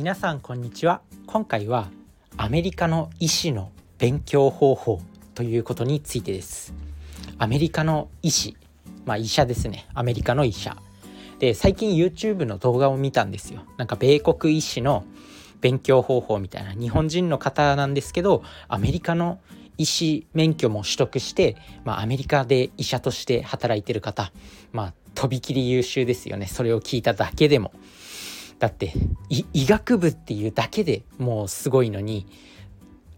皆さんこんにちは。今回はアメリカの医師の勉強方法ということについてです。アメリカの医師。まあ医者ですね。アメリカの医者。で最近 YouTube の動画を見たんですよ。なんか米国医師の勉強方法みたいな。日本人の方なんですけどアメリカの医師免許も取得して、まあ、アメリカで医者として働いてる方。まあとびきり優秀ですよね。それを聞いただけでも。だって医学部っていうだけでもうすごいのに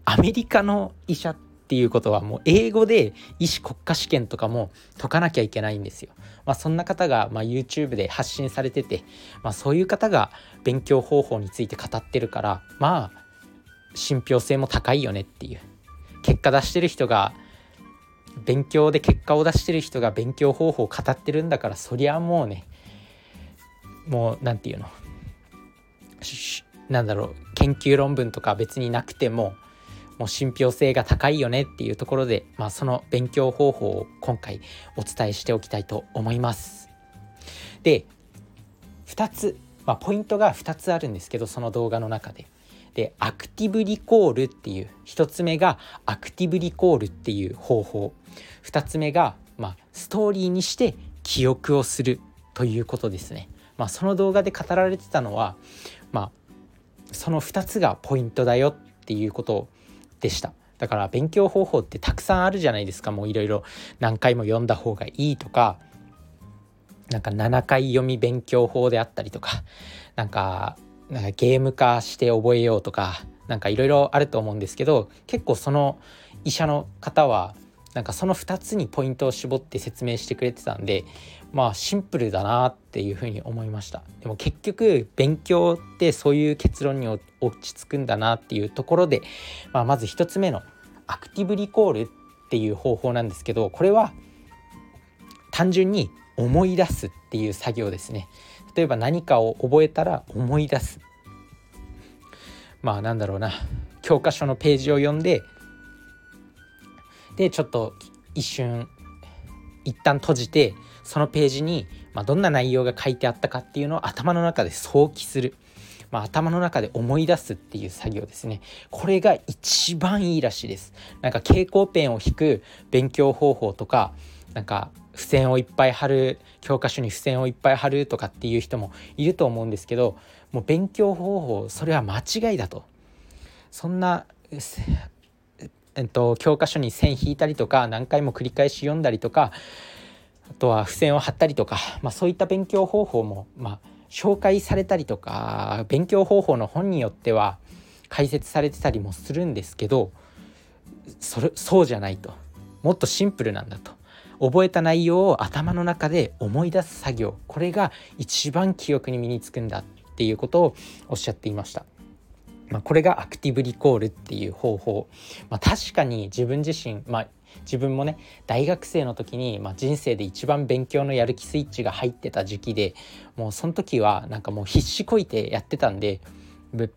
アメリカの医者っていうことはもう英語で医師国家試験とかも解かなきゃいけないんですよ。まあ、そんな方がま YouTube で発信されてて、まあ、そういう方が勉強方法について語ってるからまあ信憑性も高いよねっていう結果出してる人が勉強で結果を出してる人が勉強方法を語ってるんだからそりゃもうねもう何て言うのなんだろう研究論文とか別になくてももう信憑性が高いよねっていうところで、まあ、その勉強方法を今回お伝えしておきたいと思います。で2つ、まあ、ポイントが2つあるんですけどその動画の中で。でアクティブリコールっていう1つ目がアクティブリコールっていう方法2つ目が、まあ、ストーリーにして記憶をするということですね。まあ、その動画で語られてたのは、まあ、その2つがポイントだよっていうことでした。だから勉強方法ってたくさんあるじゃないですかもういろいろ何回も読んだ方がいいとかなんか7回読み勉強法であったりとかなんかなんかゲーム化して覚えようとかなんかいろいろあると思うんですけど結構その医者の方はなんかその2つにポイントを絞って説明してくれてたんでまあシンプルだなっていうふうに思いました。でも結局勉強ってそういう結論に落ち着くんだなっていうところで、まあ、まず1つ目のアクティブリコールっていう方法なんですけどこれは単純に思い出すっていう作業ですね。例えば何かを覚えたら思い出す。まあなんだろうな。教科書のページを読んででちょっと一瞬一旦閉じてそのページに、まあ、どんな内容が書いてあったかっていうのを頭の中で想起する、まあ、頭の中で思い出すっていう作業ですね。これが一番いいらしいです。なんか蛍光ペンを引く勉強方法とかなんか付箋をいっぱい貼る教科書に付箋をいっぱい貼るとかっていう人もいると思うんですけどもう勉強方法それは間違いだと。そんなえっと、教科書に線引いたりとか何回も繰り返し読んだりとかあとは付箋を貼ったりとか、まあ、そういった勉強方法も、まあ、紹介されたりとか勉強方法の本によっては解説されてたりもするんですけどそれそうじゃないと。もっとシンプルなんだと。覚えた内容を頭の中で思い出す作業。これが一番記憶に身につくんだっていうことをおっしゃっていました。まあ、これがアクティブリコールっていう方法、まあ、確かに自分自身、まあ、自分もね大学生の時に、まあ、人生で一番勉強のやる気スイッチが入ってた時期でもうその時はなんかもう必死こいてやってたんで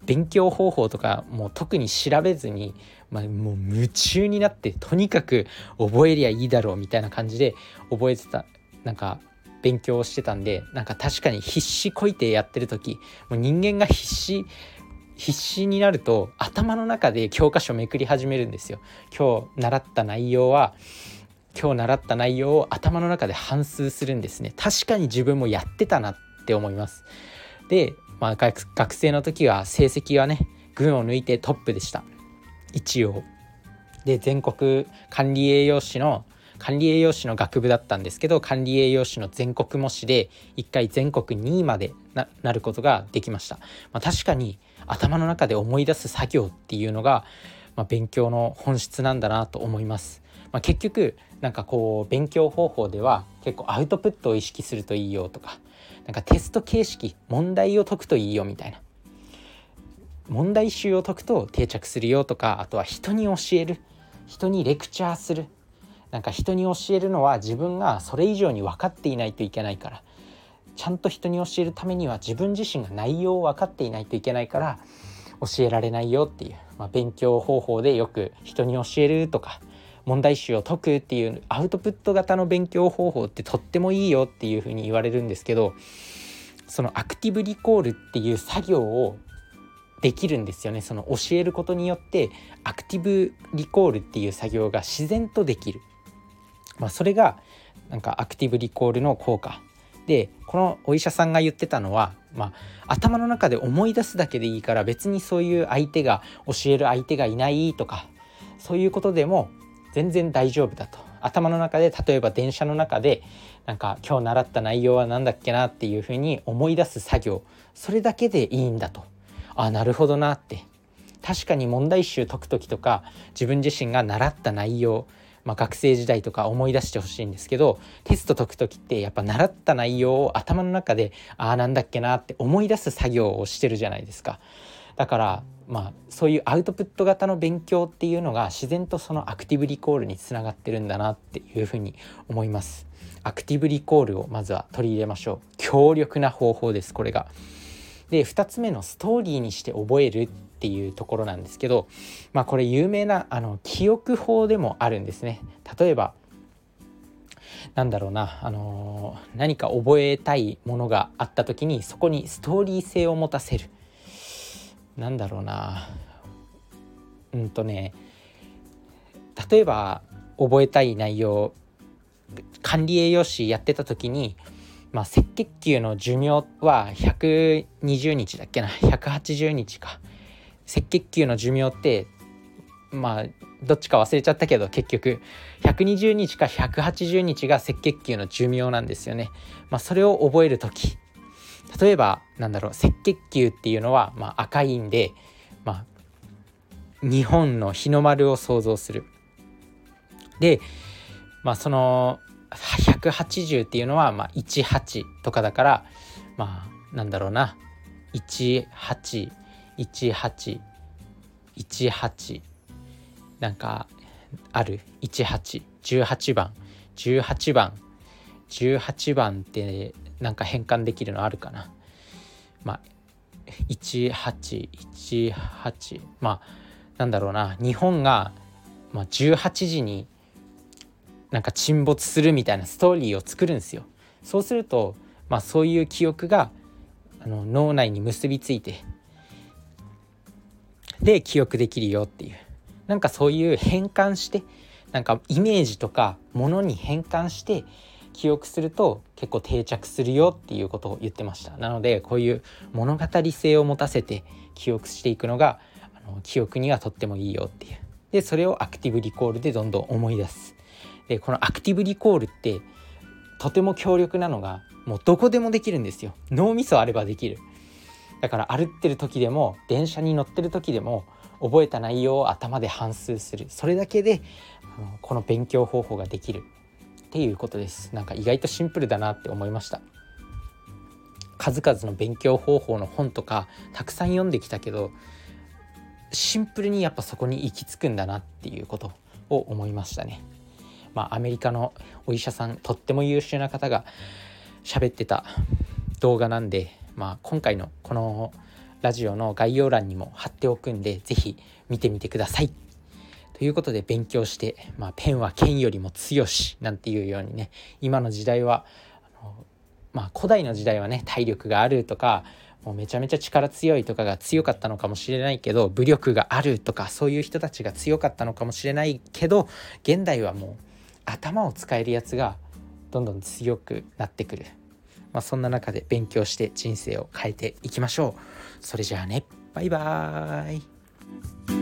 勉強方法とかもう特に調べずに、まあ、もう夢中になってとにかく覚えりゃいいだろうみたいな感じで覚えてたなんか勉強をしてたんでなんか確かに必死こいてやってる時もう人間が必死必死になると頭の中で教科書めくり始めるんですよ。今日習った内容は今日習った内容を頭の中で反芻するんですね。確かに自分もやってたなって思います。で、まあ、学生の時は成績はね群を抜いてトップでした。一応。で全国管理栄養士の管理栄養士の学部だったんですけど管理栄養士の全国模試で1回全国2位までななることができました、まあ、確かに頭の中で思い出す作業っていうのが、まあ、勉強の本質なんだなと思います、まあ、結局なんかこう勉強方法では結構アウトプットを意識するといいよとかなんかテスト形式問題を解くといいよみたいな。問題集を解くと定着するよとかあとは人に教える。人にレクチャーする。なんか人に教えるのは自分がそれ以上に分かっていないといけないから。ちゃんと人に教えるためには自分自身が内容を分かっていないといけないから教えられないよっていう、まあ、勉強方法でよく人に教えるとか問題集を解くっていうアウトプット型の勉強方法ってとってもいいよっていうふうに言われるんですけどそのアクティブリコールっていう作業をできるんですよね。その教えることによってアクティブリコールっていう作業が自然とできる、まあ、それがなんかアクティブリコールの効果。でこのお医者さんが言ってたのは、まあ、頭の中で思い出すだけでいいから別にそういう相手が教える相手がいないとかそういうことでも全然大丈夫だと。頭の中で例えば電車の中でなんか今日習った内容は何だっけなっていうふうに思い出す作業。それだけでいいんだと。あなるほどなって。確かに問題集解く時とか自分自身が習った内容まあ、学生時代とか思い出してほしいんですけどテスト解く時ってやっぱ習った内容を頭の中でああなんだっけなって思い出す作業をしてるじゃないですか。だからまあそういうアウトプット型の勉強っていうのが自然とそのアクティブリコールにつながってるんだなっていうふうに思います。アクティブリコールをまずは取り入れましょう。強力な方法ですこれが。で2つ目のストーリーにして覚えるっていうところなんですけど、まあ、これ有名なあの記憶法でもあるんですね。例えばなんだろうな、あのー、何か覚えたいものがあった時にそこにストーリー性を持たせる。なんだろうなうんとね例えば覚えたい内容管理栄養士やってた時にまあ、赤血球の寿命は120日だっけな？180日か赤血球の寿命ってまあどっちか忘れちゃったけど結局120日か180日が赤血球の寿命なんですよね。まあ、それを覚える時例えばなんだろう赤血球っていうのは、まあ、赤いんで、まあ、日本の日の丸を想像する。で、まあ、その180っていうのは、まあ、18とかだからまあなんだろうな。181818なんかある？1818番。18番。18番ってなんか変換できるのあるかな。まあ1818まあなんだろうな。日本が、まあ、18時になんか沈没するみたいなストーリーを作るんですよ。そうすると、まあ、そういう記憶があの脳内に結びついてで記憶できるよっていう。なんかそういう変換してなんかイメージとかものに変換して記憶すると結構定着するよっていうことを言ってました。なのでこういう物語性を持たせて記憶していくのがあの記憶にはとってもいいよっていう。でそれをアクティブリコールでどんどん思い出す。でこのアクティブリコールってとても強力なのがもうどこでもできるんですよ。脳みそあればできる。だから歩ってる時でも電車に乗ってる時でも覚えた内容を頭で反芻する。それだけでこの勉強方法ができる。っていうことです。なんか意外とシンプルだなって思いました。数々の勉強方法の本とかたくさん読んできたけどシンプルにやっぱそこに行き着くんだなっていうことを思いましたね。まあ、アメリカのお医者さんとっても優秀な方が喋ってた動画なんで、まあ、今回のこのラジオの概要欄にも貼っておくんで是非見てみてください。ということで勉強して、まあ、ペンは剣よりも強しなんていうようにね今の時代はあの、まあ、古代の時代はね体力があるとかもうめちゃめちゃ力強いとかが強かったのかもしれないけど武力があるとかそういう人たちが強かったのかもしれないけど現代はもう頭を使えるやつがどんどん強くなってくる、まあ、そんな中で勉強して人生を変えていきましょう。それじゃあね。バイバーイ。